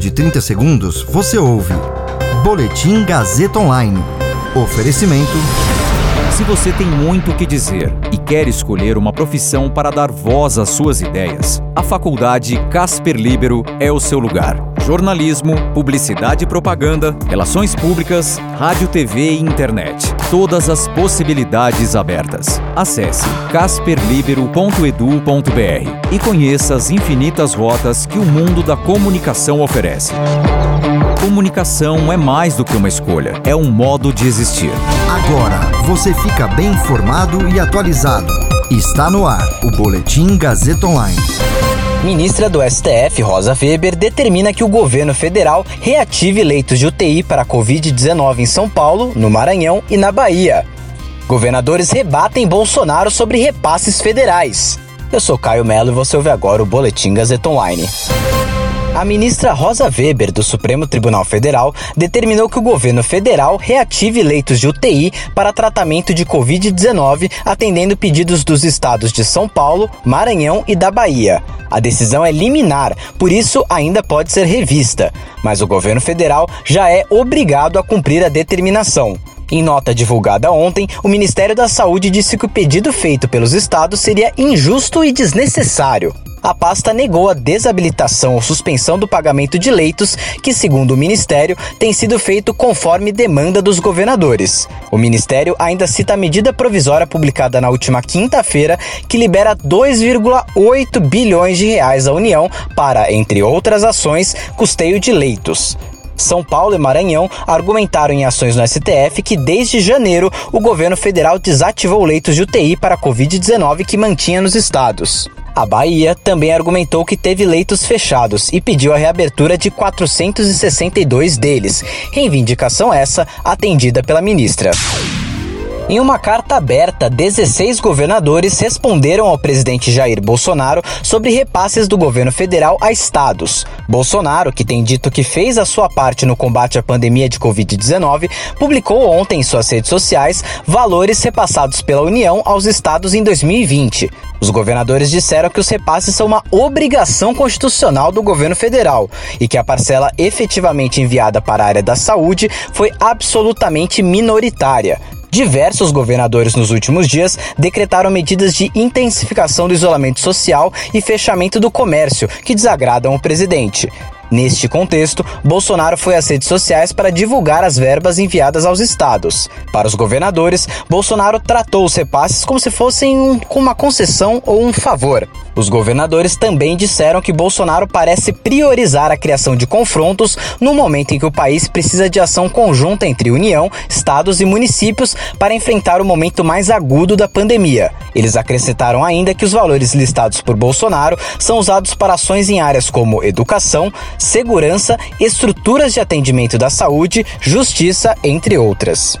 de 30 segundos, você ouve Boletim Gazeta Online. Oferecimento. Se você tem muito o que dizer e quer escolher uma profissão para dar voz às suas ideias, a Faculdade Casper Libero é o seu lugar jornalismo, publicidade e propaganda, relações públicas, rádio, TV e internet. Todas as possibilidades abertas. Acesse casperlibero.edu.br e conheça as infinitas rotas que o mundo da comunicação oferece. Comunicação é mais do que uma escolha, é um modo de existir. Agora você fica bem informado e atualizado. Está no ar o Boletim Gazeta Online. Ministra do STF, Rosa Weber, determina que o governo federal reative leitos de UTI para a Covid-19 em São Paulo, no Maranhão e na Bahia. Governadores rebatem Bolsonaro sobre repasses federais. Eu sou Caio Melo e você ouve agora o Boletim Gazeta Online. A ministra Rosa Weber, do Supremo Tribunal Federal, determinou que o governo federal reative leitos de UTI para tratamento de Covid-19, atendendo pedidos dos estados de São Paulo, Maranhão e da Bahia. A decisão é liminar, por isso ainda pode ser revista, mas o governo federal já é obrigado a cumprir a determinação. Em nota divulgada ontem, o Ministério da Saúde disse que o pedido feito pelos estados seria injusto e desnecessário a pasta negou a desabilitação ou suspensão do pagamento de leitos, que, segundo o Ministério, tem sido feito conforme demanda dos governadores. O Ministério ainda cita a medida provisória publicada na última quinta-feira, que libera 2,8 bilhões de reais à União para, entre outras ações, custeio de leitos. São Paulo e Maranhão argumentaram em ações no STF que desde janeiro o governo federal desativou leitos de UTI para a Covid-19 que mantinha nos estados. A Bahia também argumentou que teve leitos fechados e pediu a reabertura de 462 deles, reivindicação essa atendida pela ministra. Em uma carta aberta, 16 governadores responderam ao presidente Jair Bolsonaro sobre repasses do governo federal a estados. Bolsonaro, que tem dito que fez a sua parte no combate à pandemia de Covid-19, publicou ontem em suas redes sociais valores repassados pela União aos estados em 2020. Os governadores disseram que os repasses são uma obrigação constitucional do governo federal e que a parcela efetivamente enviada para a área da saúde foi absolutamente minoritária. Diversos governadores nos últimos dias decretaram medidas de intensificação do isolamento social e fechamento do comércio que desagradam o presidente. Neste contexto, Bolsonaro foi às redes sociais para divulgar as verbas enviadas aos estados. Para os governadores, Bolsonaro tratou os repasses como se fossem um, uma concessão ou um favor. Os governadores também disseram que Bolsonaro parece priorizar a criação de confrontos no momento em que o país precisa de ação conjunta entre União, estados e municípios para enfrentar o momento mais agudo da pandemia. Eles acrescentaram ainda que os valores listados por Bolsonaro são usados para ações em áreas como educação, segurança, estruturas de atendimento da saúde, justiça, entre outras.